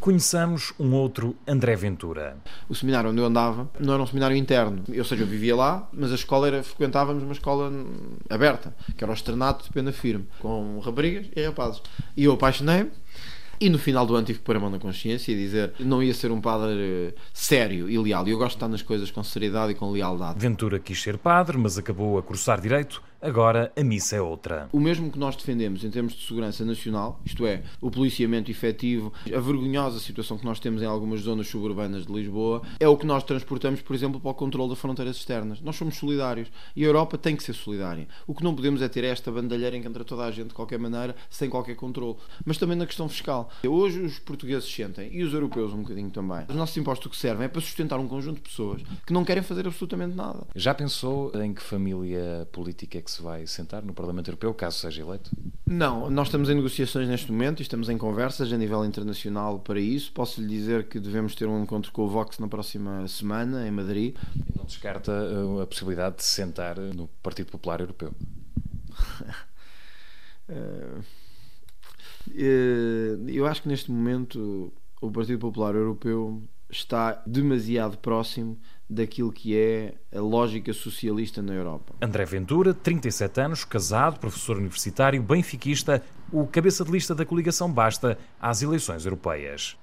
Conheçamos um outro André Ventura. O seminário onde eu andava não era um seminário interno, ou seja, eu vivia lá, mas a escola era, frequentávamos uma escola aberta, que era o externato de pena firme, com raparigas e rapazes. E eu apaixonei-me e no final do ano tive que pôr a mão na consciência e dizer não ia ser um padre eh, sério e leal. E eu gosto de estar nas coisas com seriedade e com lealdade. Ventura quis ser padre, mas acabou a cursar direito Agora a missa é outra. O mesmo que nós defendemos em termos de segurança nacional, isto é, o policiamento efetivo, a vergonhosa situação que nós temos em algumas zonas suburbanas de Lisboa, é o que nós transportamos, por exemplo, para o controle das fronteiras externas. Nós somos solidários e a Europa tem que ser solidária. O que não podemos é ter esta bandalheira em que entra toda a gente de qualquer maneira, sem qualquer controle. Mas também na questão fiscal. Hoje os portugueses sentem, e os europeus um bocadinho também, os nossos impostos o que servem é para sustentar um conjunto de pessoas que não querem fazer absolutamente nada. Já pensou em que família política é que que se vai sentar no Parlamento Europeu, caso seja eleito? Não, nós estamos em negociações neste momento e estamos em conversas a nível internacional para isso. Posso lhe dizer que devemos ter um encontro com o Vox na próxima semana, em Madrid. E não descarta uh, a possibilidade de se sentar no Partido Popular Europeu? uh, eu acho que neste momento o Partido Popular Europeu está demasiado próximo daquilo que é a lógica socialista na Europa. André Ventura, 37 anos, casado, professor universitário, benfiquista, o cabeça de lista da coligação Basta às eleições europeias.